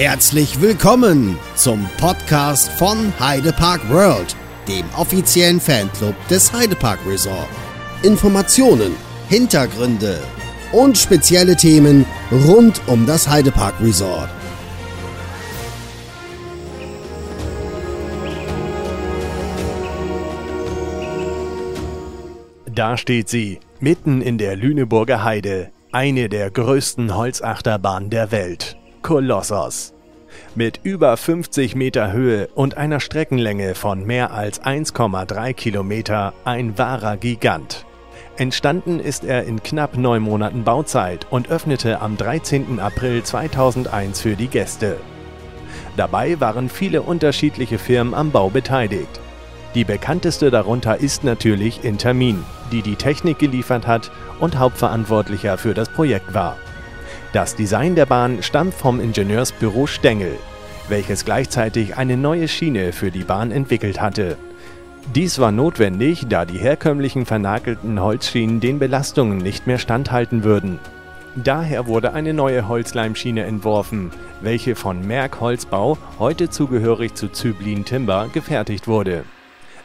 Herzlich willkommen zum Podcast von Heide Park World, dem offiziellen Fanclub des Heide Park Resort. Informationen, Hintergründe und spezielle Themen rund um das Heide Park Resort. Da steht sie, mitten in der Lüneburger Heide, eine der größten Holzachterbahnen der Welt. Kolossos. Mit über 50 Meter Höhe und einer Streckenlänge von mehr als 1,3 Kilometer ein wahrer Gigant. Entstanden ist er in knapp neun Monaten Bauzeit und öffnete am 13. April 2001 für die Gäste. Dabei waren viele unterschiedliche Firmen am Bau beteiligt. Die bekannteste darunter ist natürlich Intermin, die die Technik geliefert hat und Hauptverantwortlicher für das Projekt war. Das Design der Bahn stammt vom Ingenieursbüro Stengel, welches gleichzeitig eine neue Schiene für die Bahn entwickelt hatte. Dies war notwendig, da die herkömmlichen vernagelten Holzschienen den Belastungen nicht mehr standhalten würden. Daher wurde eine neue Holzleimschiene entworfen, welche von Merck Holzbau, heute zugehörig zu Zyblin Timber, gefertigt wurde.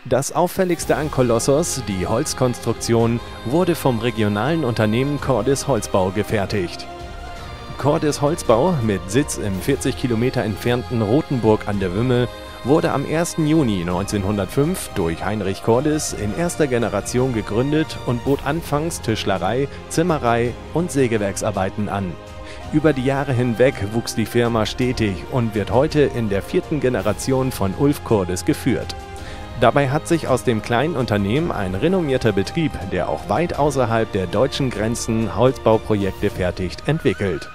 Das auffälligste an Kolossos, die Holzkonstruktion, wurde vom regionalen Unternehmen Cordis Holzbau gefertigt. Cordes Holzbau mit Sitz im 40 Kilometer entfernten Rothenburg an der Wümme wurde am 1. Juni 1905 durch Heinrich Cordes in erster Generation gegründet und bot anfangs Tischlerei, Zimmerei und Sägewerksarbeiten an. Über die Jahre hinweg wuchs die Firma stetig und wird heute in der vierten Generation von Ulf Cordes geführt. Dabei hat sich aus dem kleinen Unternehmen ein renommierter Betrieb, der auch weit außerhalb der deutschen Grenzen Holzbauprojekte fertigt, entwickelt.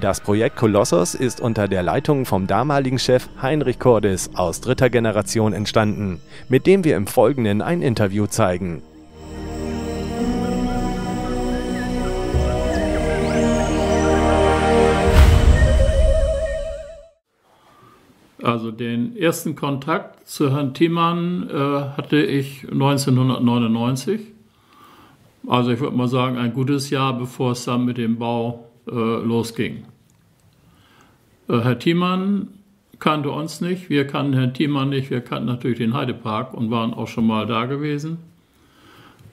Das Projekt Kolossos ist unter der Leitung vom damaligen Chef Heinrich Cordes aus dritter Generation entstanden, mit dem wir im Folgenden ein Interview zeigen. Also den ersten Kontakt zu Herrn Thiemann äh, hatte ich 1999. Also ich würde mal sagen, ein gutes Jahr, bevor es dann mit dem Bau äh, losging. Äh, Herr Thiemann kannte uns nicht, wir kannten Herrn Thiemann nicht, wir kannten natürlich den Heidepark und waren auch schon mal da gewesen.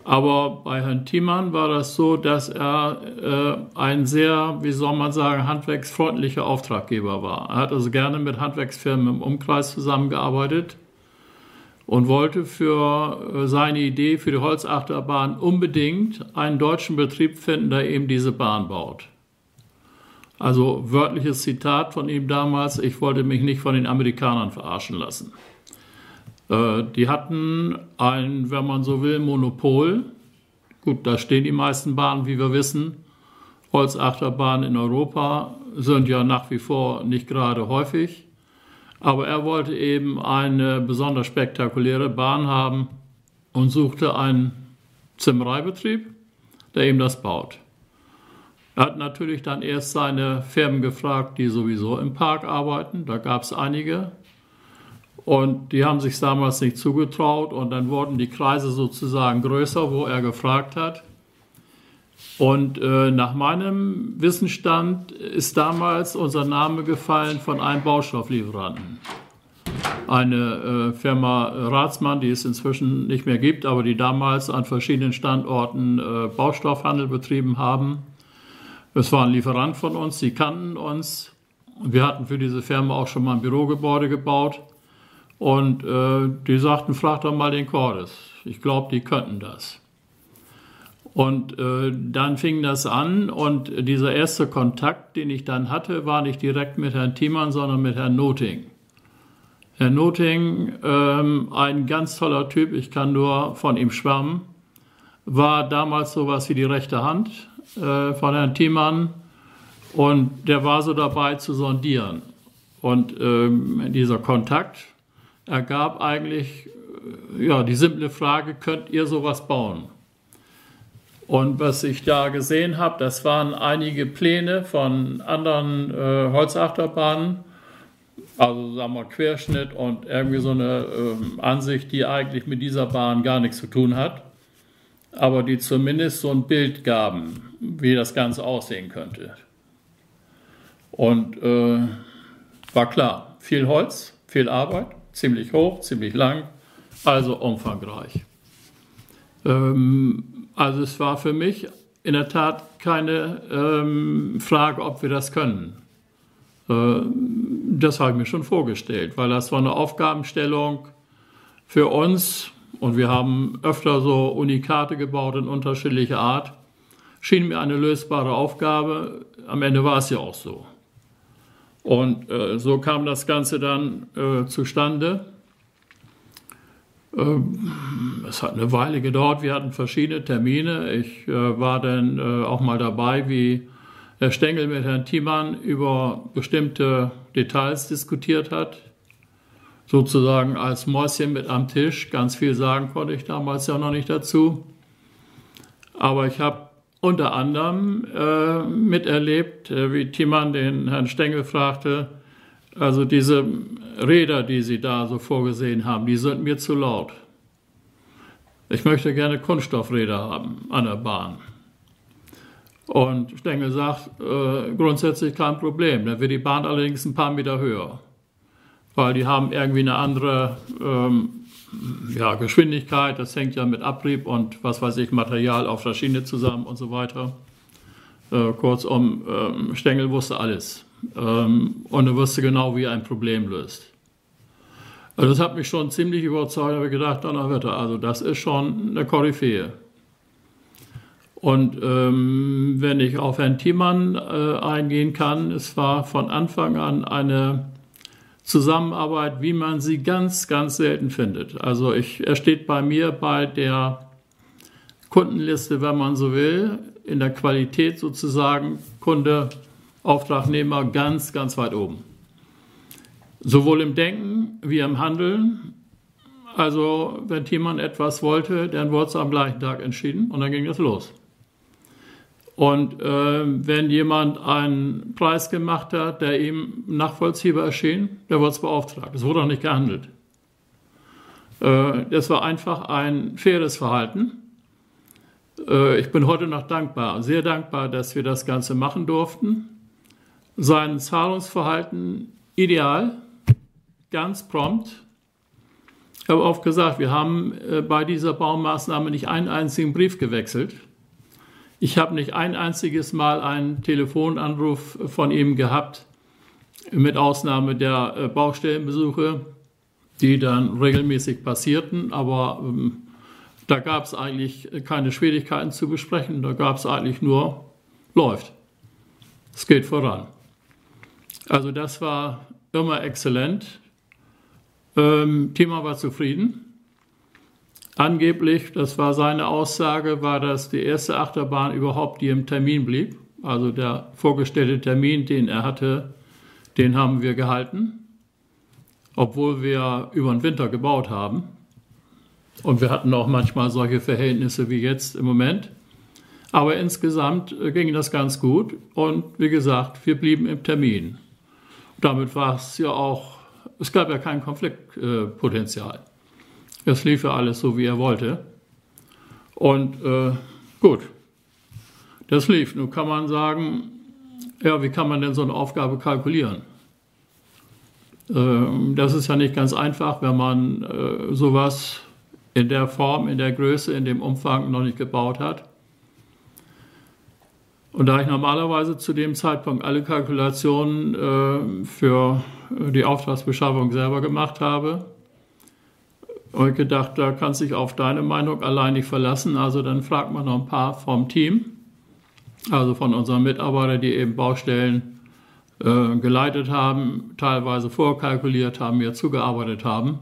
Aber bei Herrn Thiemann war das so, dass er äh, ein sehr, wie soll man sagen, handwerksfreundlicher Auftraggeber war. Er hat also gerne mit Handwerksfirmen im Umkreis zusammengearbeitet und wollte für äh, seine Idee für die Holzachterbahn unbedingt einen deutschen Betrieb finden, der eben diese Bahn baut. Also wörtliches Zitat von ihm damals, ich wollte mich nicht von den Amerikanern verarschen lassen. Äh, die hatten ein, wenn man so will, Monopol. Gut, da stehen die meisten Bahnen, wie wir wissen. Holzachterbahnen in Europa sind ja nach wie vor nicht gerade häufig. Aber er wollte eben eine besonders spektakuläre Bahn haben und suchte einen Zimmereibetrieb, der ihm das baut. Er hat natürlich dann erst seine Firmen gefragt, die sowieso im Park arbeiten. Da gab es einige. Und die haben sich damals nicht zugetraut. Und dann wurden die Kreise sozusagen größer, wo er gefragt hat. Und äh, nach meinem Wissensstand ist damals unser Name gefallen von einem Baustofflieferanten. Eine äh, Firma Ratsmann, die es inzwischen nicht mehr gibt, aber die damals an verschiedenen Standorten äh, Baustoffhandel betrieben haben. Es war ein Lieferant von uns, sie kannten uns. Wir hatten für diese Firma auch schon mal ein Bürogebäude gebaut. Und äh, die sagten, frag doch mal den Cordes. Ich glaube, die könnten das. Und äh, dann fing das an und dieser erste Kontakt, den ich dann hatte, war nicht direkt mit Herrn Thiemann, sondern mit Herrn Noting. Herr Noting, ähm, ein ganz toller Typ, ich kann nur von ihm schwärmen, war damals sowas wie die rechte Hand äh, von Herrn Thiemann und der war so dabei zu sondieren. Und ähm, dieser Kontakt ergab eigentlich äh, ja, die simple Frage, könnt ihr sowas bauen? Und was ich da gesehen habe, das waren einige Pläne von anderen äh, Holzachterbahnen, also sagen wir Querschnitt und irgendwie so eine äh, Ansicht, die eigentlich mit dieser Bahn gar nichts zu tun hat aber die zumindest so ein Bild gaben, wie das Ganze aussehen könnte. Und äh, war klar, viel Holz, viel Arbeit, ziemlich hoch, ziemlich lang, also umfangreich. Ähm, also es war für mich in der Tat keine ähm, Frage, ob wir das können. Äh, das habe ich mir schon vorgestellt, weil das war eine Aufgabenstellung für uns und wir haben öfter so Unikate gebaut in unterschiedlicher Art. Schien mir eine lösbare Aufgabe. Am Ende war es ja auch so. Und äh, so kam das Ganze dann äh, zustande. Ähm, es hat eine Weile gedauert, wir hatten verschiedene Termine. Ich äh, war dann äh, auch mal dabei, wie Herr Stengel mit Herrn Thiemann über bestimmte Details diskutiert hat. Sozusagen als Mäuschen mit am Tisch. Ganz viel sagen konnte ich damals ja noch nicht dazu. Aber ich habe unter anderem äh, miterlebt, äh, wie Thiemann den Herrn Stengel fragte, also diese Räder, die Sie da so vorgesehen haben, die sind mir zu laut. Ich möchte gerne Kunststoffräder haben an der Bahn. Und Stengel sagt, äh, grundsätzlich kein Problem. Dann wird die Bahn allerdings ein paar Meter höher. Weil die haben irgendwie eine andere ähm, ja, Geschwindigkeit. Das hängt ja mit Abrieb und was weiß ich, Material auf der Schiene zusammen und so weiter. Äh, kurzum, ähm, Stengel wusste alles. Ähm, und er wusste genau, wie er ein Problem löst. Also das hat mich schon ziemlich überzeugt. Da habe ich gedacht, Donnerwetter, also das ist schon eine Koryphäe. Und ähm, wenn ich auf Herrn Thiemann äh, eingehen kann, es war von Anfang an eine Zusammenarbeit, wie man sie ganz, ganz selten findet. Also ich, er steht bei mir bei der Kundenliste, wenn man so will, in der Qualität sozusagen Kunde Auftragnehmer ganz, ganz weit oben. Sowohl im Denken wie im Handeln. Also, wenn jemand etwas wollte, dann wurde es am gleichen Tag entschieden und dann ging es los. Und äh, wenn jemand einen Preis gemacht hat, der ihm nachvollziehbar erschien, der wurde es beauftragt. Es wurde auch nicht gehandelt. Äh, das war einfach ein faires Verhalten. Äh, ich bin heute noch dankbar, sehr dankbar, dass wir das Ganze machen durften sein Zahlungsverhalten ideal, ganz prompt. Ich habe oft gesagt, wir haben äh, bei dieser Baumaßnahme nicht einen einzigen Brief gewechselt. Ich habe nicht ein einziges Mal einen Telefonanruf von ihm gehabt, mit Ausnahme der äh, Baustellenbesuche, die dann regelmäßig passierten. Aber ähm, da gab es eigentlich keine Schwierigkeiten zu besprechen. Da gab es eigentlich nur, läuft. Es geht voran. Also das war immer exzellent. Ähm, Thema war zufrieden. Angeblich, das war seine Aussage, war das die erste Achterbahn überhaupt, die im Termin blieb. Also der vorgestellte Termin, den er hatte, den haben wir gehalten, obwohl wir über den Winter gebaut haben. Und wir hatten auch manchmal solche Verhältnisse wie jetzt im Moment. Aber insgesamt äh, ging das ganz gut und wie gesagt, wir blieben im Termin damit war es ja auch, es gab ja kein Konfliktpotenzial. Es lief ja alles so, wie er wollte. Und äh, gut, das lief. Nun kann man sagen, ja, wie kann man denn so eine Aufgabe kalkulieren? Äh, das ist ja nicht ganz einfach, wenn man äh, sowas in der Form, in der Größe, in dem Umfang noch nicht gebaut hat. Und da ich normalerweise zu dem Zeitpunkt alle Kalkulationen äh, für die Auftragsbeschaffung selber gemacht habe, ich gedacht, da kannst du dich auf deine Meinung allein nicht verlassen. Also dann fragt man noch ein paar vom Team, also von unseren Mitarbeitern, die eben Baustellen äh, geleitet haben, teilweise vorkalkuliert haben, mir zugearbeitet haben.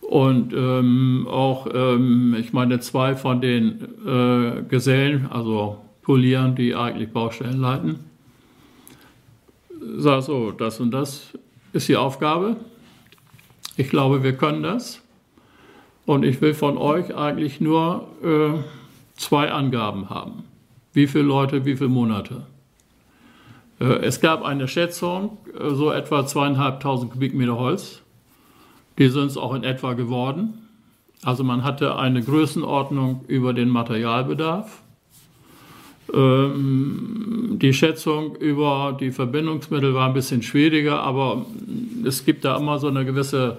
Und ähm, auch, ähm, ich meine, zwei von den äh, Gesellen, also polieren, die eigentlich Baustellen leiten. Sag so, das und das ist die Aufgabe. Ich glaube, wir können das. Und ich will von euch eigentlich nur äh, zwei Angaben haben. Wie viele Leute, wie viele Monate. Äh, es gab eine Schätzung, äh, so etwa zweieinhalbtausend Kubikmeter Holz. Die sind es auch in etwa geworden. Also man hatte eine Größenordnung über den Materialbedarf. Ähm, die Schätzung über die Verbindungsmittel war ein bisschen schwieriger, aber es gibt da immer so eine gewisse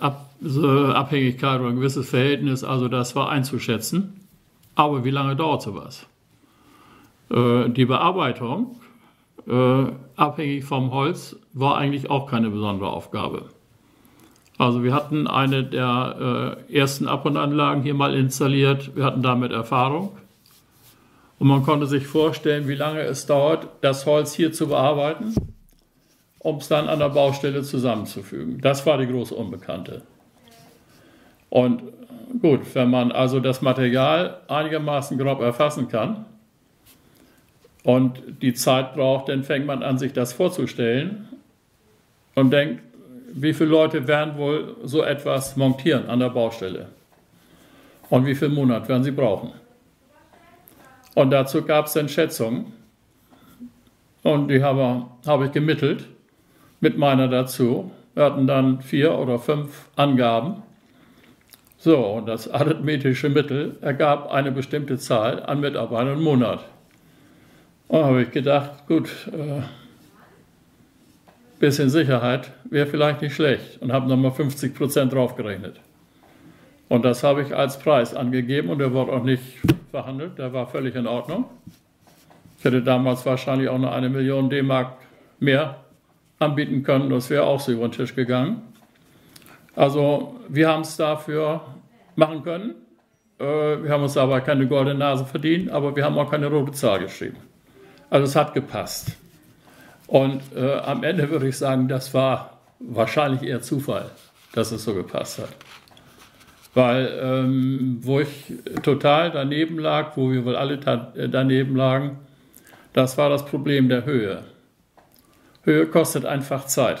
Abhängigkeit oder ein gewisses Verhältnis, also das war einzuschätzen. Aber wie lange dauert sowas? Äh, die Bearbeitung, äh, abhängig vom Holz, war eigentlich auch keine besondere Aufgabe. Also wir hatten eine der äh, ersten Ab- und Anlagen hier mal installiert. Wir hatten damit Erfahrung. Und man konnte sich vorstellen, wie lange es dauert, das Holz hier zu bearbeiten, um es dann an der Baustelle zusammenzufügen. Das war die große Unbekannte. Und gut, wenn man also das Material einigermaßen grob erfassen kann und die Zeit braucht, dann fängt man an, sich das vorzustellen und denkt, wie viele Leute werden wohl so etwas montieren an der Baustelle? Und wie viele Monate werden sie brauchen? Und dazu gab es dann Schätzungen. Und die habe, habe ich gemittelt mit meiner dazu. Wir hatten dann vier oder fünf Angaben. So, und das arithmetische Mittel ergab eine bestimmte Zahl an Mitarbeitern im Monat. Da habe ich gedacht, gut, äh, bisschen Sicherheit wäre vielleicht nicht schlecht und habe nochmal 50 Prozent draufgerechnet. Und das habe ich als Preis angegeben und der wurde auch nicht verhandelt, der war völlig in Ordnung. Ich hätte damals wahrscheinlich auch noch eine Million D-Mark mehr anbieten können, das wäre auch so über den Tisch gegangen. Also wir haben es dafür machen können. Äh, wir haben uns aber keine goldene Nase verdient, aber wir haben auch keine rote Zahl geschrieben. Also es hat gepasst. Und äh, am Ende würde ich sagen, das war wahrscheinlich eher Zufall, dass es so gepasst hat. Weil ähm, wo ich total daneben lag, wo wir wohl alle äh, daneben lagen, das war das Problem der Höhe. Höhe kostet einfach Zeit.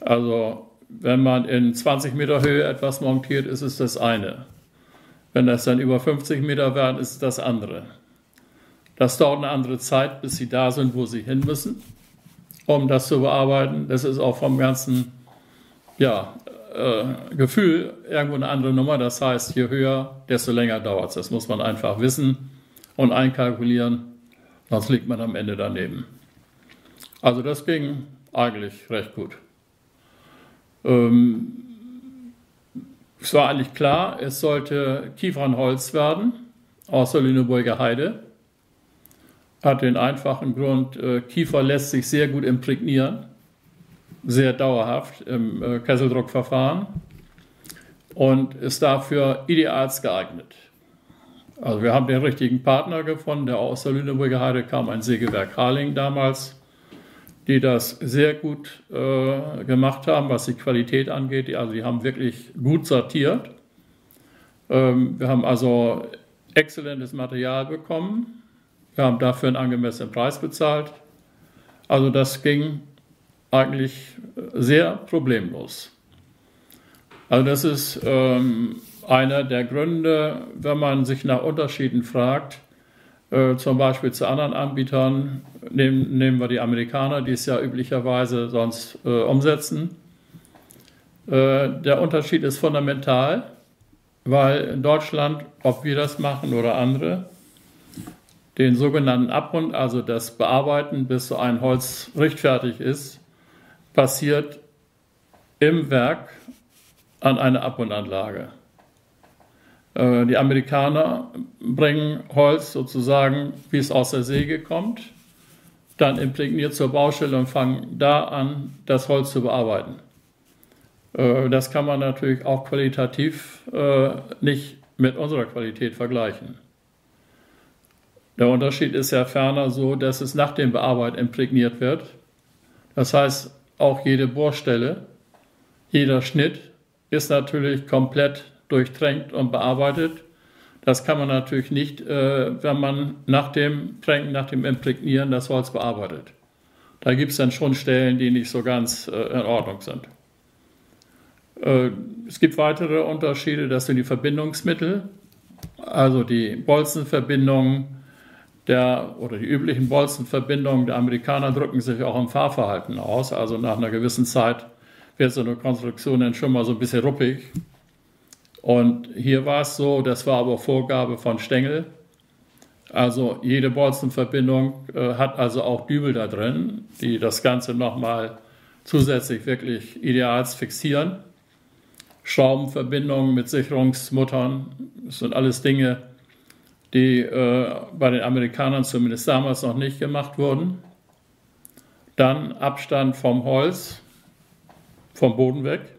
Also wenn man in 20 Meter Höhe etwas montiert, ist es das eine. Wenn das dann über 50 Meter werden, ist es das andere. Das dauert eine andere Zeit, bis sie da sind, wo sie hin müssen, um das zu bearbeiten. Das ist auch vom ganzen ja, äh, Gefühl irgendwo eine andere Nummer. Das heißt, je höher, desto länger dauert es. Das muss man einfach wissen und einkalkulieren, sonst liegt man am Ende daneben. Also das ging eigentlich recht gut. Ähm, es war eigentlich klar, es sollte Kiefernholz werden aus der Lüneburger Heide hat den einfachen Grund, äh, Kiefer lässt sich sehr gut imprägnieren, sehr dauerhaft im äh, Kesseldruckverfahren und ist dafür ideal geeignet. Also wir haben den richtigen Partner gefunden, der aus der Lüneburger Heide kam, ein Sägewerk Harling damals, die das sehr gut äh, gemacht haben, was die Qualität angeht. Also die haben wirklich gut sortiert. Ähm, wir haben also exzellentes Material bekommen wir haben dafür einen angemessenen Preis bezahlt. Also das ging eigentlich sehr problemlos. Also das ist ähm, einer der Gründe, wenn man sich nach Unterschieden fragt, äh, zum Beispiel zu anderen Anbietern, nehmen, nehmen wir die Amerikaner, die es ja üblicherweise sonst äh, umsetzen. Äh, der Unterschied ist fundamental, weil in Deutschland, ob wir das machen oder andere, den sogenannten Abrund, also das Bearbeiten, bis so ein Holz richtfertig ist, passiert im Werk an einer Abrundanlage. Äh, die Amerikaner bringen Holz sozusagen, wie es aus der Säge kommt, dann imprägniert zur Baustelle und fangen da an, das Holz zu bearbeiten. Äh, das kann man natürlich auch qualitativ äh, nicht mit unserer Qualität vergleichen. Der Unterschied ist ja ferner so, dass es nach dem Bearbeiten imprägniert wird. Das heißt, auch jede Bohrstelle, jeder Schnitt ist natürlich komplett durchtränkt und bearbeitet. Das kann man natürlich nicht, äh, wenn man nach dem Tränken, nach dem Imprägnieren das Holz bearbeitet. Da gibt es dann schon Stellen, die nicht so ganz äh, in Ordnung sind. Äh, es gibt weitere Unterschiede, das sind die Verbindungsmittel, also die Bolzenverbindungen, der oder die üblichen Bolzenverbindungen der Amerikaner drücken sich auch im Fahrverhalten aus. Also nach einer gewissen Zeit wird so eine Konstruktion dann schon mal so ein bisschen ruppig. Und hier war es so, das war aber Vorgabe von Stengel. Also jede Bolzenverbindung äh, hat also auch Dübel da drin, die das Ganze nochmal zusätzlich wirklich ideals fixieren. Schraubenverbindungen mit Sicherungsmuttern, das sind alles Dinge, die äh, bei den Amerikanern zumindest damals noch nicht gemacht wurden. Dann Abstand vom Holz, vom Boden weg.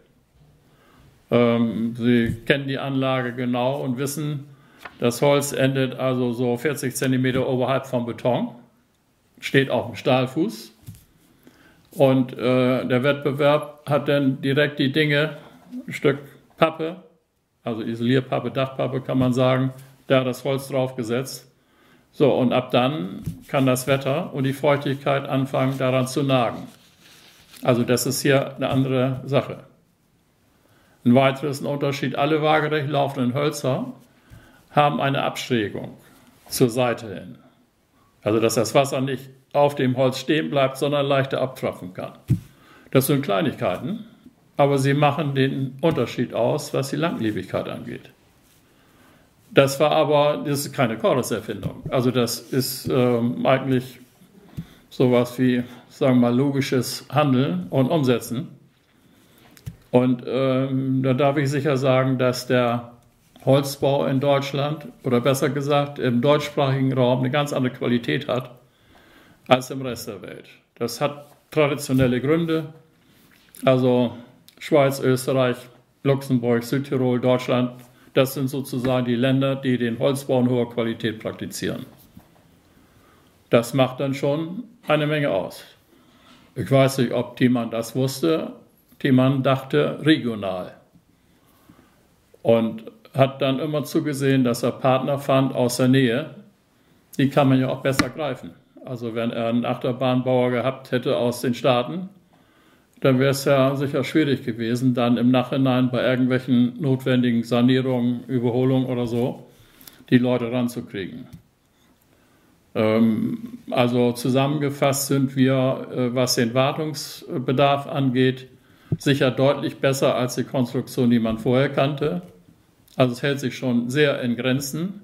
Ähm, Sie kennen die Anlage genau und wissen, das Holz endet also so 40 cm oberhalb vom Beton, steht auf dem Stahlfuß. Und äh, der Wettbewerb hat dann direkt die Dinge, ein Stück Pappe, also Isolierpappe, Dachpappe kann man sagen, da das Holz draufgesetzt. So, und ab dann kann das Wetter und die Feuchtigkeit anfangen, daran zu nagen. Also das ist hier eine andere Sache. Ein weiteres Unterschied, alle waagerecht laufenden Hölzer haben eine Abschrägung zur Seite hin. Also dass das Wasser nicht auf dem Holz stehen bleibt, sondern leichter abtropfen kann. Das sind Kleinigkeiten, aber sie machen den Unterschied aus, was die Langlebigkeit angeht. Das war aber, das ist keine Chorus-Erfindung. Also das ist ähm, eigentlich sowas wie, sagen wir mal, logisches Handeln und Umsetzen. Und ähm, da darf ich sicher sagen, dass der Holzbau in Deutschland oder besser gesagt im deutschsprachigen Raum eine ganz andere Qualität hat als im Rest der Welt. Das hat traditionelle Gründe. Also Schweiz, Österreich, Luxemburg, Südtirol, Deutschland, das sind sozusagen die Länder, die den Holzbau in hoher Qualität praktizieren. Das macht dann schon eine Menge aus. Ich weiß nicht, ob Thiemann das wusste. Thiemann dachte regional. Und hat dann immer zugesehen, dass er Partner fand aus der Nähe. Die kann man ja auch besser greifen. Also wenn er einen Achterbahnbauer gehabt hätte aus den Staaten, dann wäre es ja sicher schwierig gewesen, dann im Nachhinein bei irgendwelchen notwendigen Sanierungen, Überholungen oder so, die Leute ranzukriegen. Ähm, also zusammengefasst sind wir, äh, was den Wartungsbedarf angeht, sicher deutlich besser als die Konstruktion, die man vorher kannte. Also es hält sich schon sehr in Grenzen.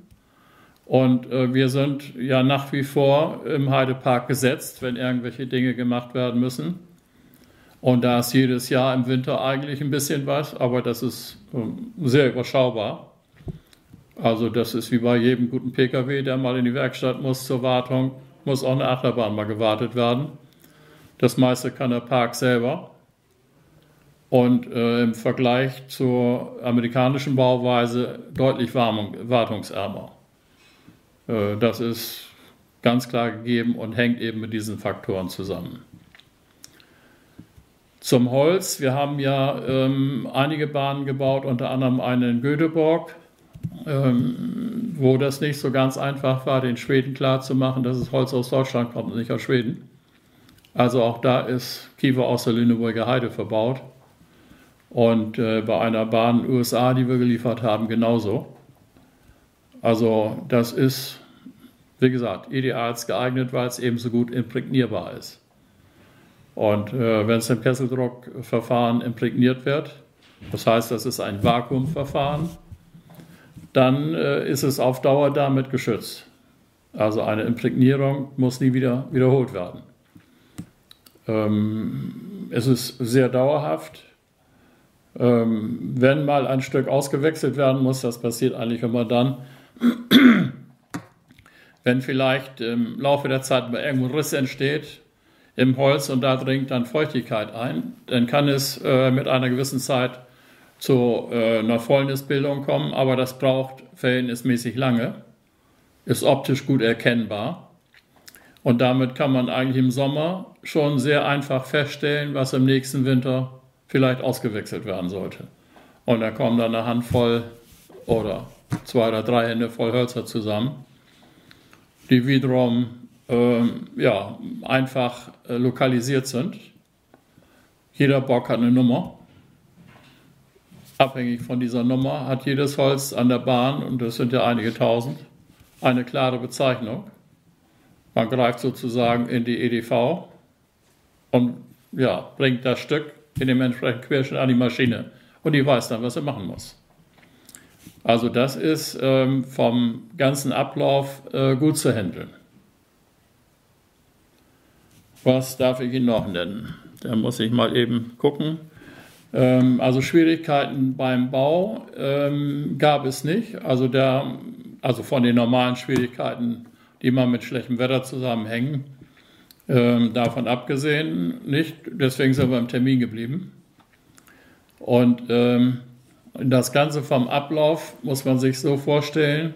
Und äh, wir sind ja nach wie vor im Heidepark gesetzt, wenn irgendwelche Dinge gemacht werden müssen. Und da ist jedes Jahr im Winter eigentlich ein bisschen was, aber das ist ähm, sehr überschaubar. Also das ist wie bei jedem guten Pkw, der mal in die Werkstatt muss zur Wartung, muss auch eine Achterbahn mal gewartet werden. Das meiste kann der Park selber. Und äh, im Vergleich zur amerikanischen Bauweise deutlich wartungsärmer. Äh, das ist ganz klar gegeben und hängt eben mit diesen Faktoren zusammen. Zum Holz. Wir haben ja ähm, einige Bahnen gebaut, unter anderem eine in Göteborg, ähm, wo das nicht so ganz einfach war, den Schweden klarzumachen, dass es Holz aus Deutschland kommt und nicht aus Schweden. Also auch da ist Kiefer aus der Lüneburger Heide verbaut. Und äh, bei einer Bahn USA, die wir geliefert haben, genauso. Also das ist, wie gesagt, ideals geeignet, weil es ebenso gut imprägnierbar ist. Und äh, wenn es im Kesseldruckverfahren imprägniert wird, das heißt, das ist ein Vakuumverfahren, dann äh, ist es auf Dauer damit geschützt. Also eine Imprägnierung muss nie wieder wiederholt werden. Ähm, es ist sehr dauerhaft. Ähm, wenn mal ein Stück ausgewechselt werden muss, das passiert eigentlich immer dann, wenn vielleicht im Laufe der Zeit mal irgendwo ein Riss entsteht im Holz und da dringt dann Feuchtigkeit ein, dann kann es äh, mit einer gewissen Zeit zu äh, einer Fäulnisbildung kommen, aber das braucht verhältnismäßig lange, ist optisch gut erkennbar. Und damit kann man eigentlich im Sommer schon sehr einfach feststellen, was im nächsten Winter vielleicht ausgewechselt werden sollte. Und da kommen dann eine Handvoll oder zwei oder drei Hände voll Hölzer zusammen, die wiederum äh, ja, einfach äh, lokalisiert sind. Jeder Bock hat eine Nummer. Abhängig von dieser Nummer hat jedes Holz an der Bahn, und das sind ja einige tausend, eine klare Bezeichnung. Man greift sozusagen in die EDV und ja, bringt das Stück in dem entsprechenden Querschnitt an die Maschine und die weiß dann, was er machen muss. Also das ist ähm, vom ganzen Ablauf äh, gut zu handeln. Was darf ich Ihnen noch nennen? Da muss ich mal eben gucken. Ähm, also Schwierigkeiten beim Bau ähm, gab es nicht. Also, der, also von den normalen Schwierigkeiten, die man mit schlechtem Wetter zusammenhängen, ähm, davon abgesehen nicht. Deswegen sind wir im Termin geblieben. Und ähm, das Ganze vom Ablauf muss man sich so vorstellen.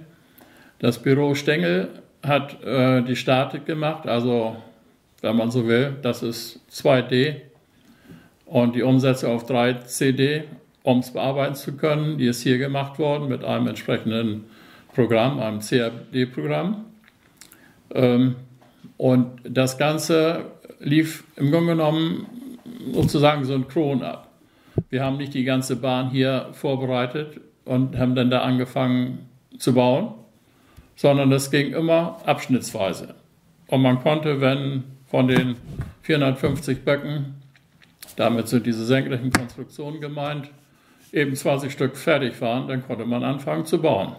Das Büro Stengel hat äh, die Statik gemacht, also wenn man so will. Das ist 2D und die Umsetzung auf 3CD, um es bearbeiten zu können, die ist hier gemacht worden mit einem entsprechenden Programm, einem CAD-Programm. Ähm, und das Ganze lief im Grunde genommen sozusagen synchron ab. Wir haben nicht die ganze Bahn hier vorbereitet und haben dann da angefangen zu bauen, sondern es ging immer abschnittsweise. Und man konnte, wenn von den 450 Böcken, damit sind diese senkrechten Konstruktionen gemeint, eben 20 Stück fertig waren, dann konnte man anfangen zu bauen.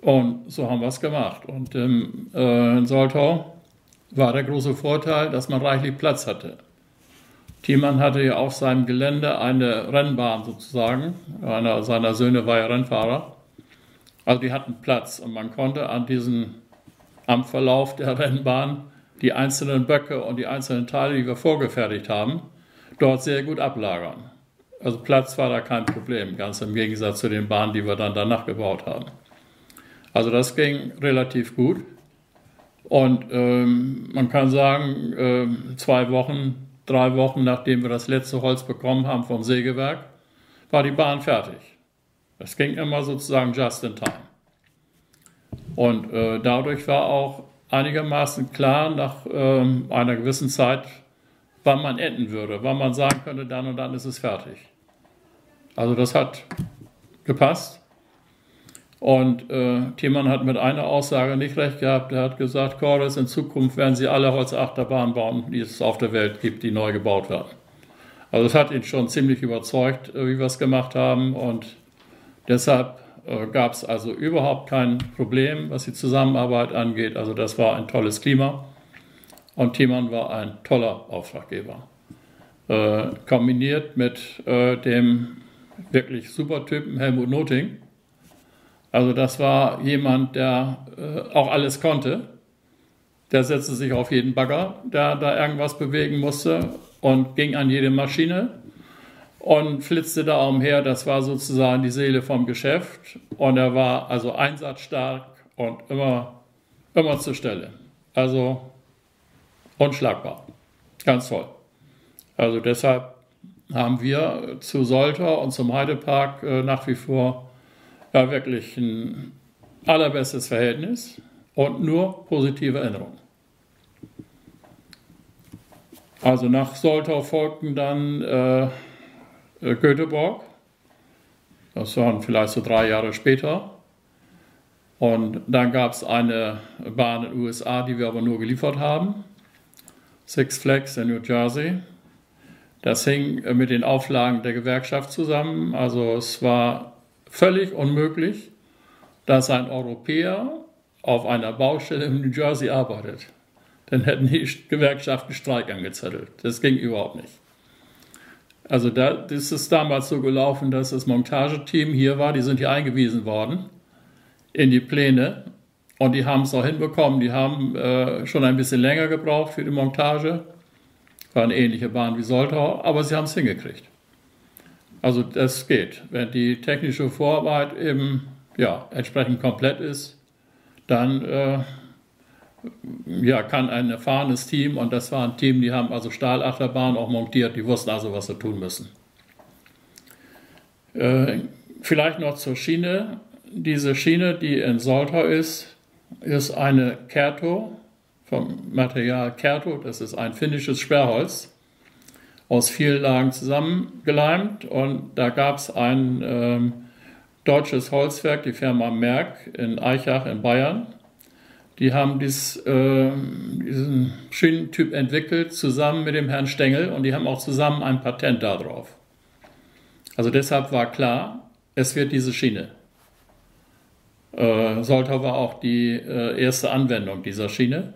Und so haben wir es gemacht. Und im, äh, in Soltau war der große Vorteil, dass man reichlich Platz hatte. Thiemann hatte ja auf seinem Gelände eine Rennbahn sozusagen. Einer seiner Söhne war ja Rennfahrer. Also die hatten Platz und man konnte an diesem, am Verlauf der Rennbahn die einzelnen Böcke und die einzelnen Teile, die wir vorgefertigt haben, dort sehr gut ablagern. Also Platz war da kein Problem, ganz im Gegensatz zu den Bahnen, die wir dann danach gebaut haben. Also das ging relativ gut. Und ähm, man kann sagen, äh, zwei Wochen, drei Wochen nachdem wir das letzte Holz bekommen haben vom Sägewerk, war die Bahn fertig. Das ging immer sozusagen just in time. Und äh, dadurch war auch einigermaßen klar nach ähm, einer gewissen Zeit, wann man enden würde, wann man sagen könnte, dann und dann ist es fertig. Also das hat gepasst. Und äh, Thiemann hat mit einer Aussage nicht recht gehabt. Er hat gesagt, Cordes, in Zukunft werden sie alle Holzachterbahnen bauen, die es auf der Welt gibt, die neu gebaut werden. Also das hat ihn schon ziemlich überzeugt, äh, wie wir es gemacht haben. Und deshalb äh, gab es also überhaupt kein Problem, was die Zusammenarbeit angeht. Also das war ein tolles Klima. Und Thiemann war ein toller Auftraggeber. Äh, kombiniert mit äh, dem wirklich super Typen Helmut Noting also das war jemand, der äh, auch alles konnte. Der setzte sich auf jeden Bagger, der da irgendwas bewegen musste und ging an jede Maschine und flitzte da umher. Das war sozusagen die Seele vom Geschäft. Und er war also einsatzstark und immer, immer zur Stelle. Also unschlagbar. Ganz toll. Also deshalb haben wir zu Solter und zum Heidepark äh, nach wie vor ja wirklich ein allerbestes Verhältnis und nur positive Erinnerungen. Also nach Soltau folgten dann äh, Göteborg, das waren vielleicht so drei Jahre später. Und dann gab es eine Bahn in den USA, die wir aber nur geliefert haben, Six Flags in New Jersey. Das hing mit den Auflagen der Gewerkschaft zusammen. Also es war völlig unmöglich, dass ein Europäer auf einer Baustelle in New Jersey arbeitet. Dann hätten die Gewerkschaften Streik angezettelt. Das ging überhaupt nicht. Also da, das ist damals so gelaufen, dass das Montageteam hier war, die sind hier eingewiesen worden in die Pläne und die haben es auch hinbekommen. Die haben äh, schon ein bisschen länger gebraucht für die Montage. War eine ähnliche Bahn wie Soltau, aber sie haben es hingekriegt. Also das geht. Wenn die technische Vorarbeit eben ja, entsprechend komplett ist, dann äh, ja, kann ein erfahrenes Team, und das war ein Team, die haben also Stahlachterbahn auch montiert, die wussten also, was sie tun müssen. Äh, vielleicht noch zur Schiene. Diese Schiene, die in Soltau ist, ist eine Kerto vom Material Kerto, das ist ein finnisches Sperrholz aus vielen Lagen zusammengeleimt und da gab es ein ähm, deutsches Holzwerk, die Firma Merck in Eichach in Bayern. Die haben dies, äh, diesen Schienentyp entwickelt zusammen mit dem Herrn Stengel und die haben auch zusammen ein Patent darauf. Also deshalb war klar, es wird diese Schiene. Äh, Soltau war auch die äh, erste Anwendung dieser Schiene.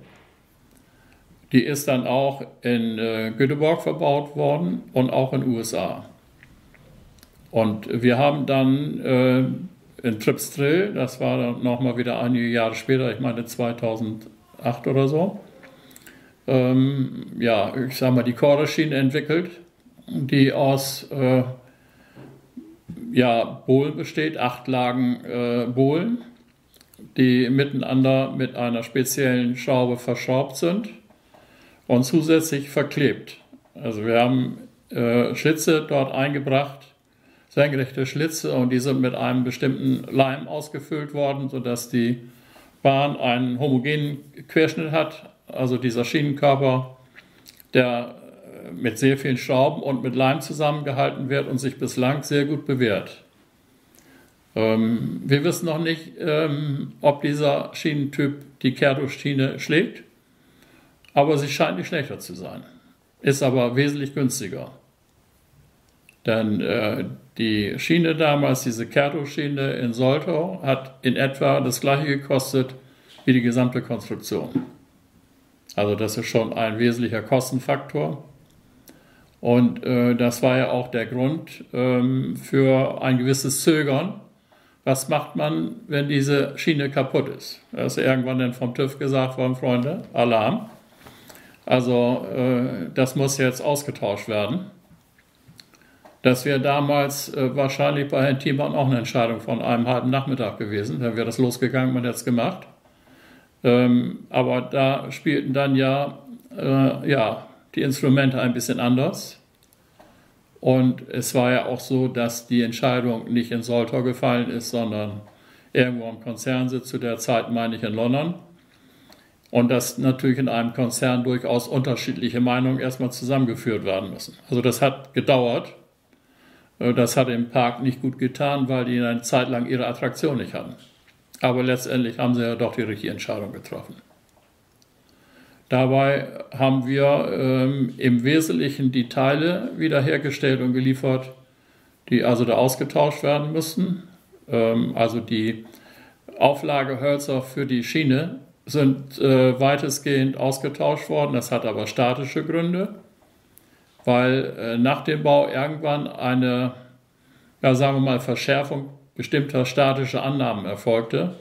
Die ist dann auch in äh, Göteborg verbaut worden und auch in den USA. Und wir haben dann äh, in Tripstrill, das war dann nochmal wieder einige Jahre später, ich meine 2008 oder so, ähm, ja, ich sag mal, die Korderschiene entwickelt, die aus äh, ja, Bohlen besteht, acht Lagen äh, Bohlen, die miteinander mit einer speziellen Schraube verschraubt sind und zusätzlich verklebt. Also wir haben äh, Schlitze dort eingebracht, senkrechte Schlitze und die sind mit einem bestimmten Leim ausgefüllt worden, sodass die Bahn einen homogenen Querschnitt hat, also dieser Schienenkörper, der äh, mit sehr vielen Schrauben und mit Leim zusammengehalten wird und sich bislang sehr gut bewährt. Ähm, wir wissen noch nicht, ähm, ob dieser Schienentyp die Kerdo-Schiene schlägt, aber sie scheint nicht schlechter zu sein. Ist aber wesentlich günstiger. Denn äh, die Schiene damals, diese Kerto-Schiene in Soltau, hat in etwa das gleiche gekostet wie die gesamte Konstruktion. Also das ist schon ein wesentlicher Kostenfaktor. Und äh, das war ja auch der Grund ähm, für ein gewisses Zögern. Was macht man, wenn diese Schiene kaputt ist? Da ist irgendwann dann vom TÜV gesagt worden, Freunde, Alarm. Also äh, das muss jetzt ausgetauscht werden. Das wäre damals äh, wahrscheinlich bei Herrn Thiemann auch eine Entscheidung von einem halben Nachmittag gewesen. Dann wäre das losgegangen, hätte es gemacht. Ähm, aber da spielten dann ja, äh, ja die Instrumente ein bisschen anders. Und es war ja auch so, dass die Entscheidung nicht in Soltau gefallen ist, sondern irgendwo am Konzernsitz, zu der Zeit meine ich in London. Und dass natürlich in einem Konzern durchaus unterschiedliche Meinungen erstmal zusammengeführt werden müssen. Also das hat gedauert. Äh, das hat im Park nicht gut getan, weil die eine Zeit lang ihre Attraktion nicht hatten. Aber letztendlich haben sie ja doch die richtige Entscheidung getroffen. Dabei haben wir ähm, im Wesentlichen die Teile wiederhergestellt und geliefert, die also da ausgetauscht werden müssten. Ähm, also die Auflagehölzer für die Schiene sind äh, weitestgehend ausgetauscht worden. Das hat aber statische Gründe weil äh, nach dem Bau irgendwann eine, ja, sagen wir mal, Verschärfung bestimmter statischer Annahmen erfolgte.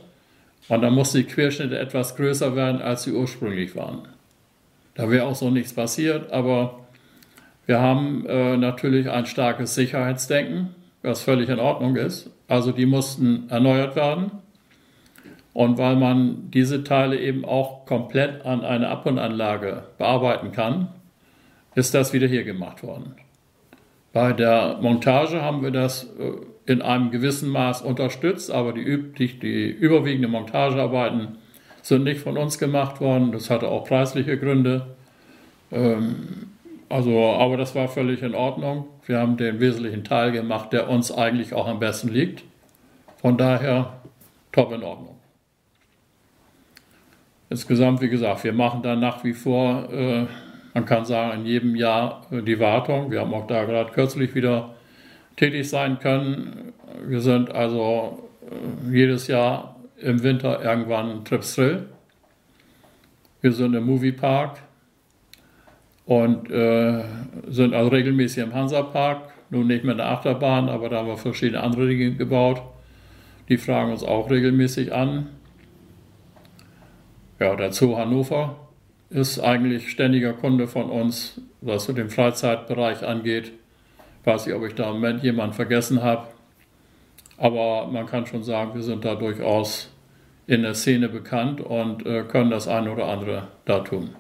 Und dann mussten die Querschnitte etwas größer werden, als sie ursprünglich waren. Da wäre auch so nichts passiert, aber wir haben äh, natürlich ein starkes Sicherheitsdenken, was völlig in Ordnung ist. Also die mussten erneuert werden. Und weil man diese Teile eben auch komplett an eine Anlage bearbeiten kann, ist das wieder hier gemacht worden. Bei der Montage haben wir das äh, in einem gewissen Maß unterstützt, aber die, die, die überwiegenden Montagearbeiten sind nicht von uns gemacht worden. Das hatte auch preisliche Gründe. Ähm, also, aber das war völlig in Ordnung. Wir haben den wesentlichen Teil gemacht, der uns eigentlich auch am besten liegt. Von daher top in Ordnung. Insgesamt, wie gesagt, wir machen da nach wie vor äh, man kann sagen, in jedem Jahr äh, die Wartung. Wir haben auch da gerade kürzlich wieder tätig sein können. Wir sind also äh, jedes Jahr im Winter irgendwann Tripsrill. Wir sind im Moviepark und äh, sind also regelmäßig im Hansapark. Nun nicht mit der Achterbahn, aber da haben wir verschiedene andere Dinge gebaut. Die fragen uns auch regelmäßig an. Ja, der Zoo Hannover ist eigentlich ständiger Kunde von uns, was so den Freizeitbereich angeht. Ich weiß nicht, ob ich da im Moment jemanden vergessen habe. Aber man kann schon sagen, wir sind da durchaus in der Szene bekannt und äh, können das eine oder andere da tun.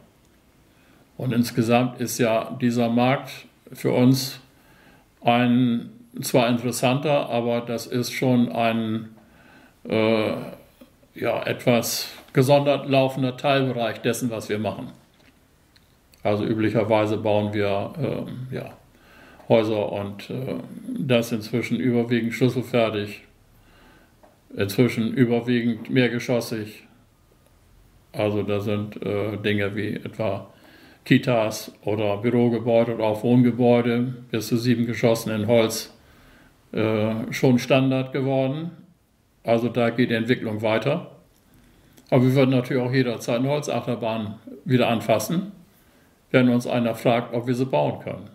Und insgesamt ist ja dieser Markt für uns ein zwar interessanter, aber das ist schon ein äh, ja, etwas gesondert laufender Teilbereich dessen, was wir machen. Also üblicherweise bauen wir äh, ja, Häuser und äh, das inzwischen überwiegend schlüsselfertig, inzwischen überwiegend mehrgeschossig. Also da sind äh, Dinge wie etwa Kitas oder Bürogebäude oder auch Wohngebäude bis zu sieben Geschossen in Holz äh, schon Standard geworden. Also da geht die Entwicklung weiter. Aber wir würden natürlich auch jederzeit eine Holzachterbahn wieder anfassen, wenn uns einer fragt, ob wir sie bauen können.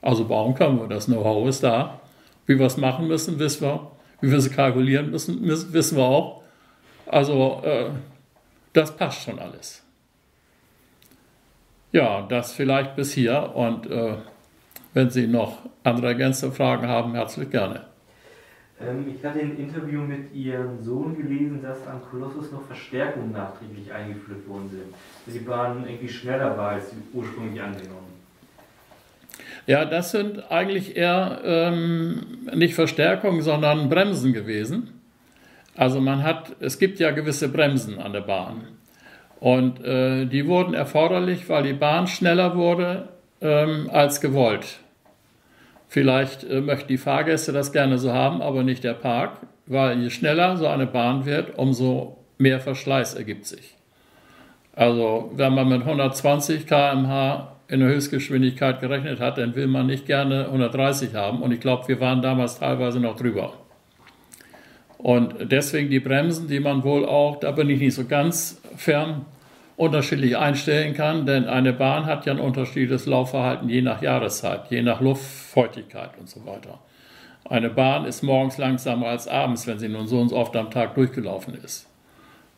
Also bauen können wir, das Know-how ist da. Wie wir es machen müssen, wissen wir. Wie wir sie kalkulieren müssen, wissen wir auch. Also äh, das passt schon alles. Ja, das vielleicht bis hier und äh, wenn Sie noch andere ergänzende Fragen haben, herzlich gerne. Ähm, ich hatte ein Interview mit Ihrem Sohn gelesen, dass an Kolossus noch Verstärkungen nachträglich eingeführt worden sind. Sie waren irgendwie schneller war als ursprünglich angenommen. Ja, das sind eigentlich eher ähm, nicht Verstärkungen, sondern Bremsen gewesen. Also man hat, es gibt ja gewisse Bremsen an der Bahn. Und äh, die wurden erforderlich, weil die Bahn schneller wurde ähm, als gewollt. Vielleicht äh, möchten die Fahrgäste das gerne so haben, aber nicht der Park, weil je schneller so eine Bahn wird, umso mehr Verschleiß ergibt sich. Also wenn man mit 120 km/h in der Höchstgeschwindigkeit gerechnet hat, dann will man nicht gerne 130 haben. Und ich glaube, wir waren damals teilweise noch drüber. Und deswegen die Bremsen, die man wohl auch, da bin ich nicht so ganz fern, unterschiedlich einstellen kann, denn eine Bahn hat ja ein unterschiedliches Laufverhalten je nach Jahreszeit, je nach Luftfeuchtigkeit und so weiter. Eine Bahn ist morgens langsamer als abends, wenn sie nun so und so oft am Tag durchgelaufen ist.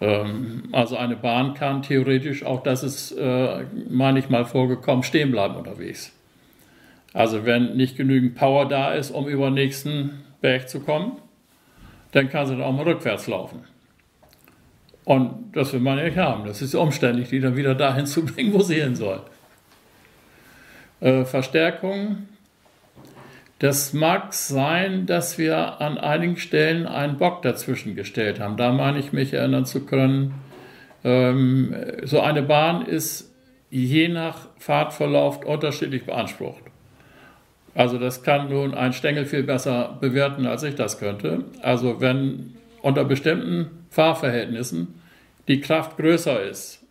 Ähm, also eine Bahn kann theoretisch, auch das ist äh, manchmal vorgekommen, stehen bleiben unterwegs. Also wenn nicht genügend Power da ist, um über den nächsten Berg zu kommen, dann kann sie dann auch mal rückwärts laufen. Und das will man ja nicht haben. Das ist umständlich, die dann wieder dahin zu bringen, wo sie hin soll. Äh, Verstärkung. Das mag sein, dass wir an einigen Stellen einen Bock dazwischen gestellt haben. Da meine ich mich erinnern zu können. Ähm, so eine Bahn ist je nach Fahrtverlauf unterschiedlich beansprucht. Also das kann nun ein Stängel viel besser bewerten, als ich das könnte. Also wenn unter bestimmten Fahrverhältnissen die Kraft größer ist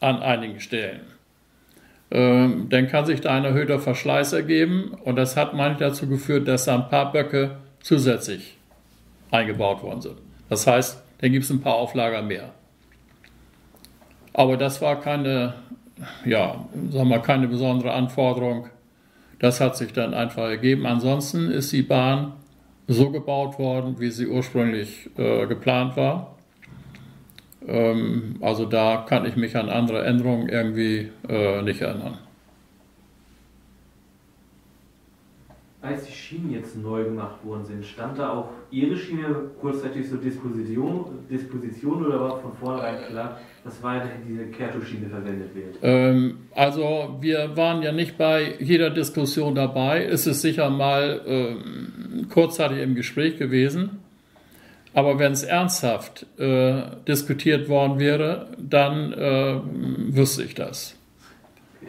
an einigen Stellen, ähm, dann kann sich da ein erhöhter Verschleiß ergeben und das hat manchmal dazu geführt, dass da ein paar Böcke zusätzlich eingebaut worden sind. Das heißt, dann gibt es ein paar Auflager mehr. Aber das war keine, ja, sagen wir, keine besondere Anforderung. Das hat sich dann einfach ergeben. Ansonsten ist die Bahn so gebaut worden, wie sie ursprünglich äh, geplant war. Ähm, also da kann ich mich an andere Änderungen irgendwie äh, nicht erinnern. Als die Schienen jetzt neu gemacht worden sind, stand da auch Ihre Schiene kurzzeitig zur Disposition, Disposition oder war von vornherein klar, dass weiterhin diese Kerto-Schiene verwendet wird? Ähm, also wir waren ja nicht bei jeder Diskussion dabei. Es ist sicher mal ähm, kurzzeitig im Gespräch gewesen. Aber wenn es ernsthaft äh, diskutiert worden wäre, dann äh, wüsste ich das.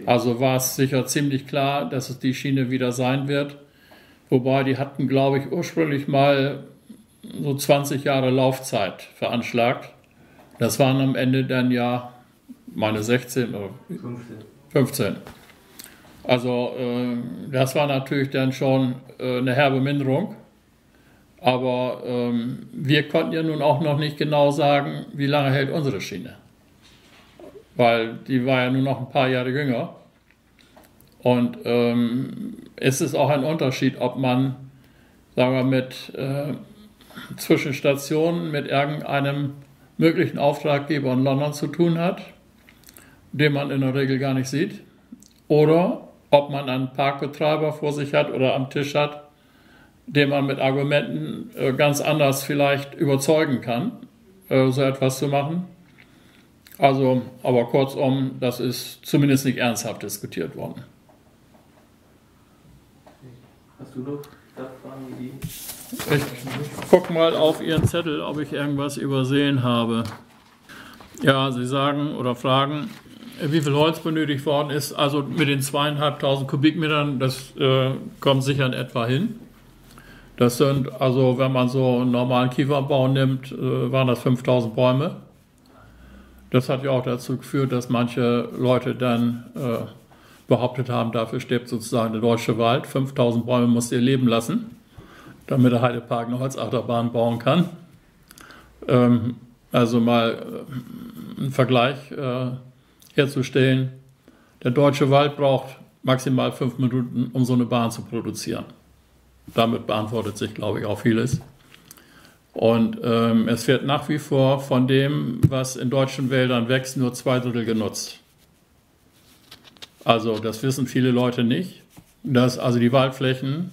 Also war es sicher ziemlich klar, dass es die Schiene wieder sein wird. Wobei die hatten, glaube ich, ursprünglich mal so 20 Jahre Laufzeit veranschlagt. Das waren am Ende dann ja meine 16 oder 15. 15. Also äh, das war natürlich dann schon äh, eine herbe Minderung. Aber ähm, wir konnten ja nun auch noch nicht genau sagen, wie lange hält unsere Schiene. Weil die war ja nur noch ein paar Jahre jünger. Und ähm, es ist auch ein Unterschied, ob man, sagen wir, mit äh, Zwischenstationen mit irgendeinem möglichen Auftraggeber in London zu tun hat, den man in der Regel gar nicht sieht, oder ob man einen Parkbetreiber vor sich hat oder am Tisch hat, den man mit Argumenten äh, ganz anders vielleicht überzeugen kann, äh, so etwas zu machen. Also, aber kurzum, das ist zumindest nicht ernsthaft diskutiert worden. Hast du noch Fragen? Ich gucke mal auf Ihren Zettel, ob ich irgendwas übersehen habe. Ja, Sie sagen oder fragen, wie viel Holz benötigt worden ist. Also mit den zweieinhalbtausend Kubikmetern, das äh, kommt sicher in etwa hin. Das sind, also wenn man so einen normalen Kiefernbau nimmt, äh, waren das 5000 Bäume. Das hat ja auch dazu geführt, dass manche Leute dann äh, behauptet haben, dafür stirbt sozusagen der deutsche Wald. 5000 Bäume muss ihr leben lassen, damit der Heidepark eine Holzachterbahn bauen kann. Ähm, also mal äh, einen Vergleich äh, herzustellen. Der deutsche Wald braucht maximal fünf Minuten, um so eine Bahn zu produzieren. Damit beantwortet sich, glaube ich, auch vieles. Und ähm, es wird nach wie vor von dem, was in deutschen Wäldern wächst, nur zwei Drittel genutzt. Also das wissen viele Leute nicht, dass also die Waldflächen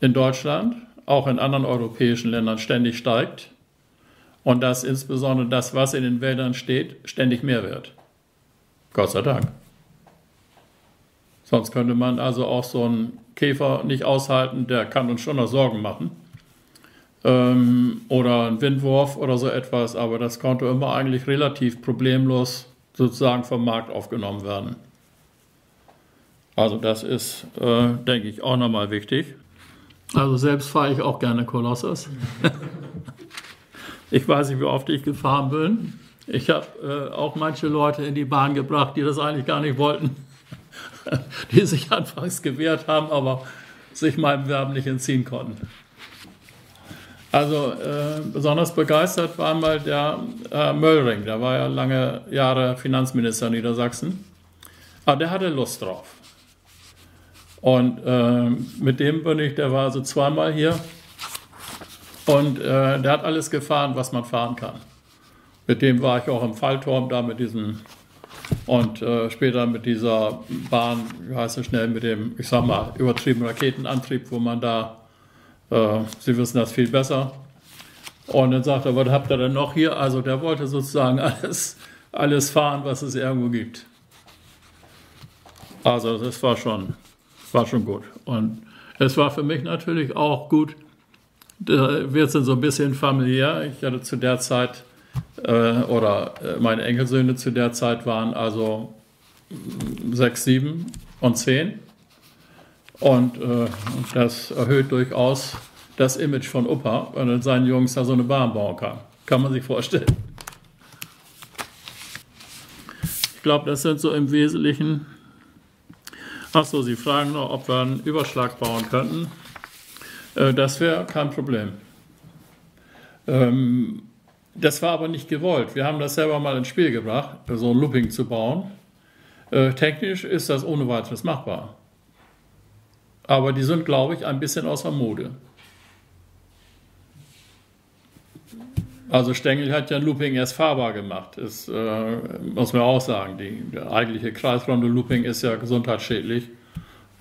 in Deutschland, auch in anderen europäischen Ländern ständig steigt und dass insbesondere das, was in den Wäldern steht, ständig mehr wird. Gott sei Dank. Sonst könnte man also auch so einen Käfer nicht aushalten, der kann uns schon noch Sorgen machen. Ähm, oder ein Windwurf oder so etwas, aber das konnte immer eigentlich relativ problemlos sozusagen vom Markt aufgenommen werden. Also das ist, äh, denke ich, auch nochmal wichtig. Also selbst fahre ich auch gerne Kolossus. ich weiß nicht, wie oft ich gefahren bin. Ich habe äh, auch manche Leute in die Bahn gebracht, die das eigentlich gar nicht wollten, die sich anfangs gewehrt haben, aber sich meinem Werben nicht entziehen konnten. Also äh, besonders begeistert war mal der äh, Möllring, der war ja lange Jahre Finanzminister in Niedersachsen. Aber der hatte Lust drauf. Und äh, mit dem bin ich, der war also zweimal hier. Und äh, der hat alles gefahren, was man fahren kann. Mit dem war ich auch im Fallturm da mit diesem und äh, später mit dieser Bahn, wie heißt es schnell, mit dem, ich sag mal, übertriebenen Raketenantrieb, wo man da, äh, Sie wissen das viel besser. Und dann sagt er, was habt ihr denn noch hier? Also der wollte sozusagen alles, alles fahren, was es irgendwo gibt. Also das war schon, war schon gut. Und es war für mich natürlich auch gut, wird es so ein bisschen familiär. Ich hatte zu der Zeit, oder äh, meine Enkelsöhne zu der Zeit waren also sechs, sieben und zehn. Und äh, das erhöht durchaus das Image von Opa, wenn er seinen Jungs da so eine Bahn bauen kann. Kann man sich vorstellen. Ich glaube, das sind so im Wesentlichen Achso, Sie fragen noch, ob wir einen Überschlag bauen könnten. Äh, das wäre kein Problem. Ähm, das war aber nicht gewollt. Wir haben das selber mal ins Spiel gebracht, so ein Looping zu bauen. Äh, technisch ist das ohne weiteres machbar. Aber die sind, glaube ich, ein bisschen außer Mode. Also Stengel hat ja ein Looping erst fahrbar gemacht. Das äh, muss man auch sagen. Die, der eigentliche kreisrunde Looping ist ja gesundheitsschädlich.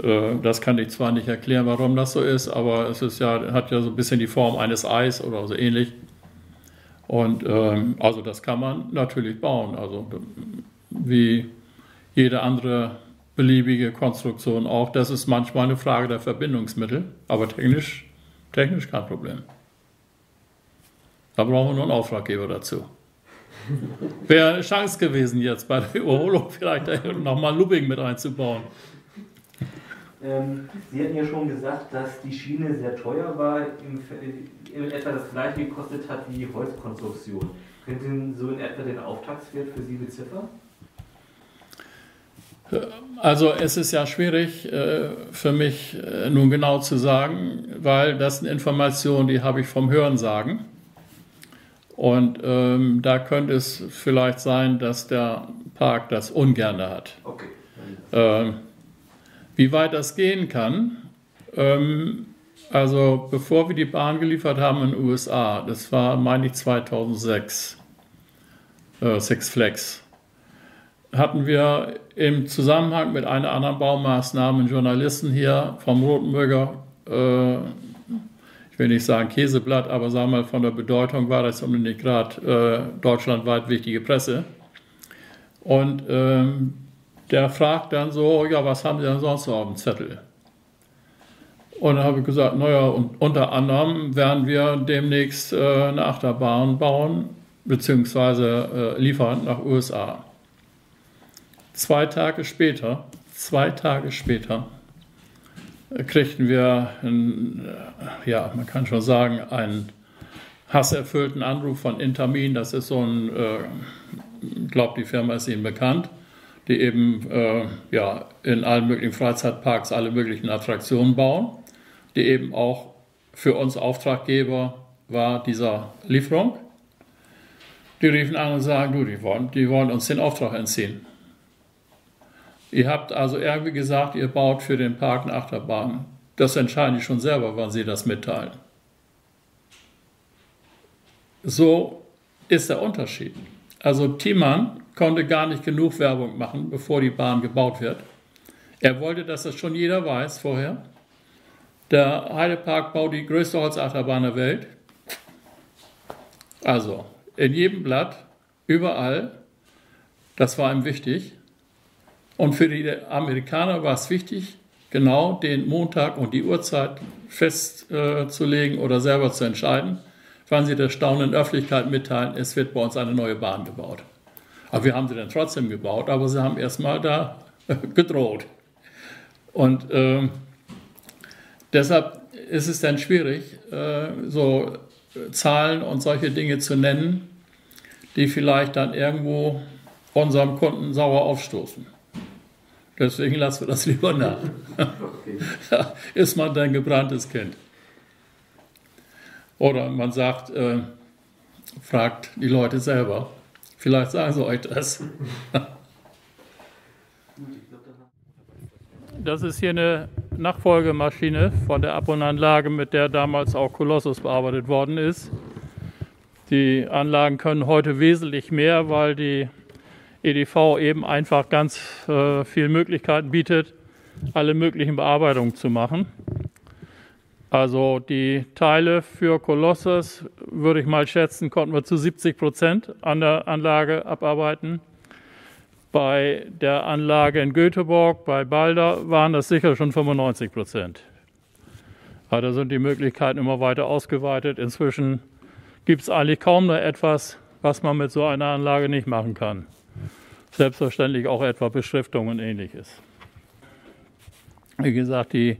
Äh, das kann ich zwar nicht erklären, warum das so ist, aber es ist ja, hat ja so ein bisschen die Form eines Eis oder so ähnlich. Und ähm, also das kann man natürlich bauen. Also wie jede andere beliebige Konstruktion auch. Das ist manchmal eine Frage der Verbindungsmittel, aber technisch, technisch kein Problem. Da brauchen wir nur einen Auftraggeber dazu. Wäre eine Chance gewesen, jetzt bei der Überholung vielleicht nochmal Looping mit einzubauen. Ähm, Sie hatten ja schon gesagt, dass die Schiene sehr teuer war, im, in etwa das gleiche gekostet hat wie die Holzkonstruktion. Könnten Sie so in etwa den Auftragswert für Sie beziffern? Also es ist ja schwierig äh, für mich äh, nun genau zu sagen, weil das sind Informationen, die habe ich vom Hörensagen. Und ähm, da könnte es vielleicht sein, dass der Park das ungern hat. Okay. Ähm, wie weit das gehen kann, ähm, also bevor wir die Bahn geliefert haben in den USA, das war, meine ich, 2006, äh, Six Flags, hatten wir im Zusammenhang mit einer anderen Baumaßnahme einen Journalisten hier vom Rotenbürger äh, will nicht sagen Käseblatt, aber sagen wir mal von der Bedeutung war das um nicht gerade äh, deutschlandweit wichtige Presse. Und ähm, der fragt dann so, ja, was haben Sie denn sonst noch auf dem Zettel? Und dann habe ich gesagt, naja, und unter anderem werden wir demnächst äh, eine Achterbahn bauen, beziehungsweise äh, liefern nach USA. Zwei Tage später, zwei Tage später, kriegten wir, einen, ja, man kann schon sagen, einen hasserfüllten Anruf von Intermin. Das ist so ein, äh, glaube, die Firma ist Ihnen bekannt, die eben äh, ja, in allen möglichen Freizeitparks alle möglichen Attraktionen bauen, die eben auch für uns Auftraggeber war dieser Lieferung. Die riefen an und sagen, du, die wollen, die wollen uns den Auftrag entziehen. Ihr habt also irgendwie gesagt, ihr baut für den Park eine Achterbahn. Das entscheiden die schon selber, wann sie das mitteilen. So ist der Unterschied. Also Thiemann konnte gar nicht genug Werbung machen, bevor die Bahn gebaut wird. Er wollte, dass das schon jeder weiß vorher. Der Heidepark baut die größte Holzachterbahn der Welt. Also in jedem Blatt, überall. Das war ihm wichtig. Und für die Amerikaner war es wichtig, genau den Montag und die Uhrzeit festzulegen äh, oder selber zu entscheiden, wann sie der staunenden Öffentlichkeit mitteilen, es wird bei uns eine neue Bahn gebaut. Aber wir haben sie dann trotzdem gebaut, aber sie haben erstmal da gedroht. Und äh, deshalb ist es dann schwierig, äh, so Zahlen und solche Dinge zu nennen, die vielleicht dann irgendwo unserem Kunden sauer aufstoßen. Deswegen lassen wir das lieber nach. Okay. Ist man dein gebranntes Kind. Oder man sagt, äh, fragt die Leute selber. Vielleicht sagen sie euch das. Das ist hier eine Nachfolgemaschine von der Abonnanlage, mit der damals auch Kolossus bearbeitet worden ist. Die Anlagen können heute wesentlich mehr, weil die EDV eben einfach ganz äh, viele Möglichkeiten bietet, alle möglichen Bearbeitungen zu machen. Also die Teile für Kolossus, würde ich mal schätzen, konnten wir zu 70 Prozent an der Anlage abarbeiten. Bei der Anlage in Göteborg, bei Balder, waren das sicher schon 95 Prozent. Ja, da sind die Möglichkeiten immer weiter ausgeweitet. Inzwischen gibt es eigentlich kaum noch etwas, was man mit so einer Anlage nicht machen kann. Selbstverständlich auch etwa Beschriftung und ähnliches. Wie gesagt, die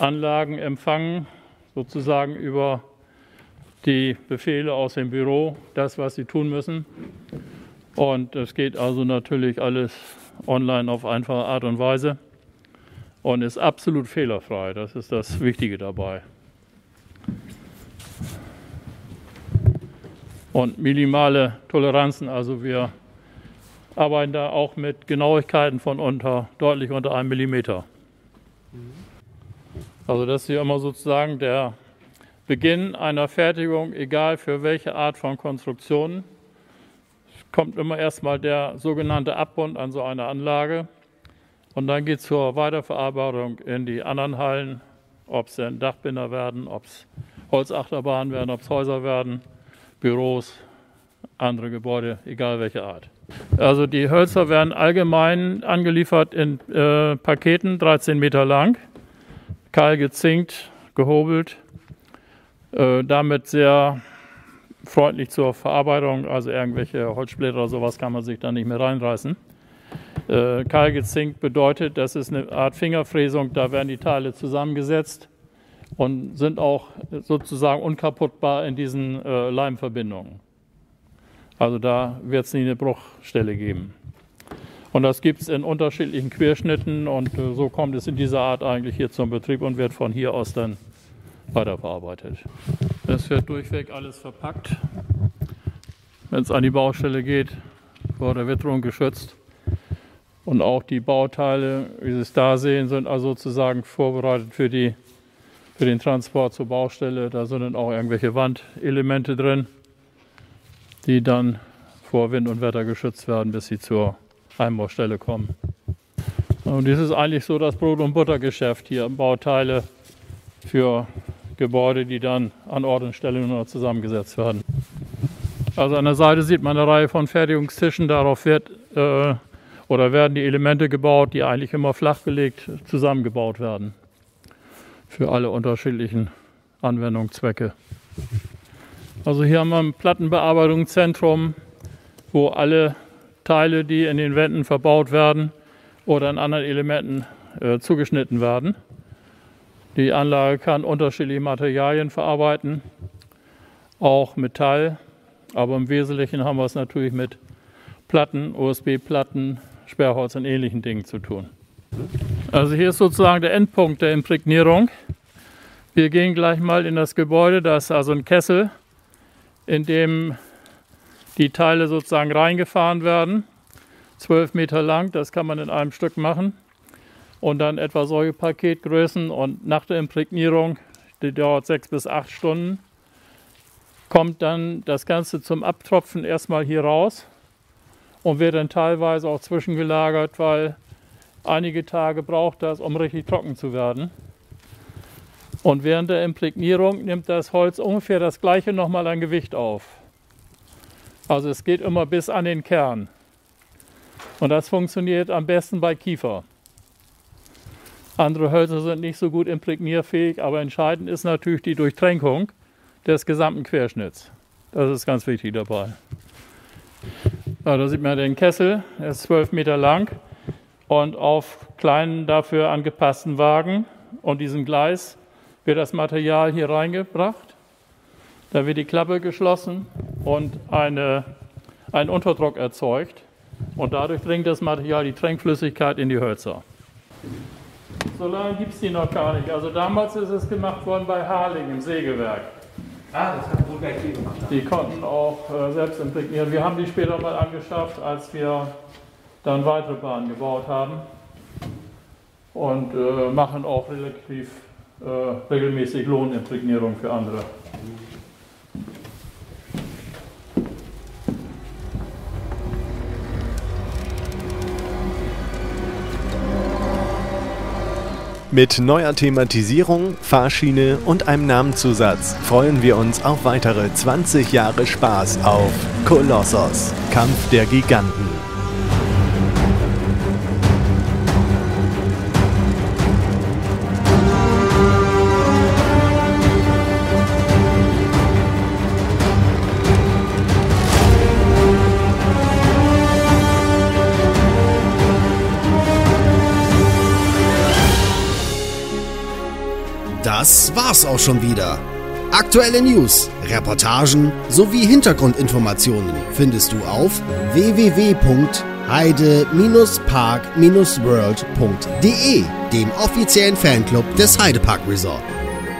Anlagen empfangen sozusagen über die Befehle aus dem Büro das, was sie tun müssen. Und es geht also natürlich alles online auf einfache Art und Weise und ist absolut fehlerfrei. Das ist das Wichtige dabei. Und minimale Toleranzen, also wir arbeiten da auch mit Genauigkeiten von unter, deutlich unter einem Millimeter. Also das ist hier immer sozusagen der Beginn einer Fertigung, egal für welche Art von Konstruktion kommt immer erstmal der sogenannte Abbund an so einer Anlage und dann geht es zur Weiterverarbeitung in die anderen Hallen, ob es denn Dachbinder werden, ob es Holzachterbahnen werden, ob es Häuser werden, Büros, andere Gebäude, egal welche Art. Also die Hölzer werden allgemein angeliefert in äh, Paketen, 13 Meter lang, kahl gezinkt, gehobelt, äh, damit sehr freundlich zur Verarbeitung, also irgendwelche Holzsplitter oder sowas kann man sich da nicht mehr reinreißen. Äh, kahl gezinkt bedeutet, das ist eine Art Fingerfräsung, da werden die Teile zusammengesetzt und sind auch sozusagen unkaputtbar in diesen äh, Leimverbindungen. Also da wird es nie eine Bruchstelle geben. Und das gibt es in unterschiedlichen Querschnitten und äh, so kommt es in dieser Art eigentlich hier zum Betrieb und wird von hier aus dann weiterverarbeitet. Es wird durchweg alles verpackt. Wenn es an die Baustelle geht, vor der Witterung geschützt. Und auch die Bauteile, wie Sie es da sehen, sind also sozusagen vorbereitet für, die, für den Transport zur Baustelle. Da sind dann auch irgendwelche Wandelemente drin die dann vor Wind und Wetter geschützt werden, bis sie zur Einbaustelle kommen. Und dies ist eigentlich so das Brot- und Buttergeschäft hier. Bauteile für Gebäude, die dann an Ort und Stelle nur zusammengesetzt werden. Also an der Seite sieht man eine Reihe von Fertigungstischen. Darauf wird äh, oder werden die Elemente gebaut, die eigentlich immer flachgelegt zusammengebaut werden. Für alle unterschiedlichen Anwendungszwecke. Also hier haben wir ein Plattenbearbeitungszentrum, wo alle Teile, die in den Wänden verbaut werden oder in anderen Elementen äh, zugeschnitten werden. Die Anlage kann unterschiedliche Materialien verarbeiten, auch Metall, aber im Wesentlichen haben wir es natürlich mit Platten, USB-Platten, Sperrholz und ähnlichen Dingen zu tun. Also hier ist sozusagen der Endpunkt der Imprägnierung. Wir gehen gleich mal in das Gebäude, da ist also ein Kessel in dem die Teile sozusagen reingefahren werden. 12 Meter lang, das kann man in einem Stück machen. Und dann etwa solche Paketgrößen und nach der Imprägnierung, die dauert sechs bis acht Stunden, kommt dann das Ganze zum Abtropfen erstmal hier raus und wird dann teilweise auch zwischengelagert, weil einige Tage braucht das, um richtig trocken zu werden. Und während der Imprägnierung nimmt das Holz ungefähr das gleiche nochmal an Gewicht auf. Also es geht immer bis an den Kern. Und das funktioniert am besten bei Kiefer. Andere Hölzer sind nicht so gut imprägnierfähig, aber entscheidend ist natürlich die Durchtränkung des gesamten Querschnitts. Das ist ganz wichtig dabei. Ja, da sieht man den Kessel, er ist 12 Meter lang und auf kleinen dafür angepassten Wagen und diesem Gleis wird das Material hier reingebracht. Da wird die Klappe geschlossen und eine, ein Unterdruck erzeugt. Und dadurch dringt das Material die Tränkflüssigkeit in die Hölzer. So lange gibt es die noch gar nicht. Also damals ist es gemacht worden bei Harling im Sägewerk. Ah, das hat Burger hier gemacht. Die konnten auch äh, selbst imprägnieren. Wir haben die später mal angeschafft, als wir dann weitere Bahnen gebaut haben. Und äh, machen auch relativ äh, regelmäßig Lohnimprägnierung für andere. Mit neuer Thematisierung, Fahrschiene und einem Namenzusatz freuen wir uns auf weitere 20 Jahre Spaß auf Kolossos, Kampf der Giganten. Das war's auch schon wieder. Aktuelle News, Reportagen sowie Hintergrundinformationen findest du auf www.heide-park-world.de, dem offiziellen Fanclub des Heidepark Resort.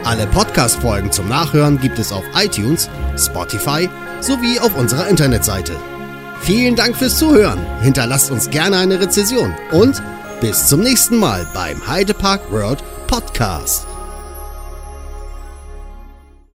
Alle Podcast-Folgen zum Nachhören gibt es auf iTunes, Spotify sowie auf unserer Internetseite. Vielen Dank fürs Zuhören. Hinterlasst uns gerne eine Rezession und bis zum nächsten Mal beim Heidepark World Podcast.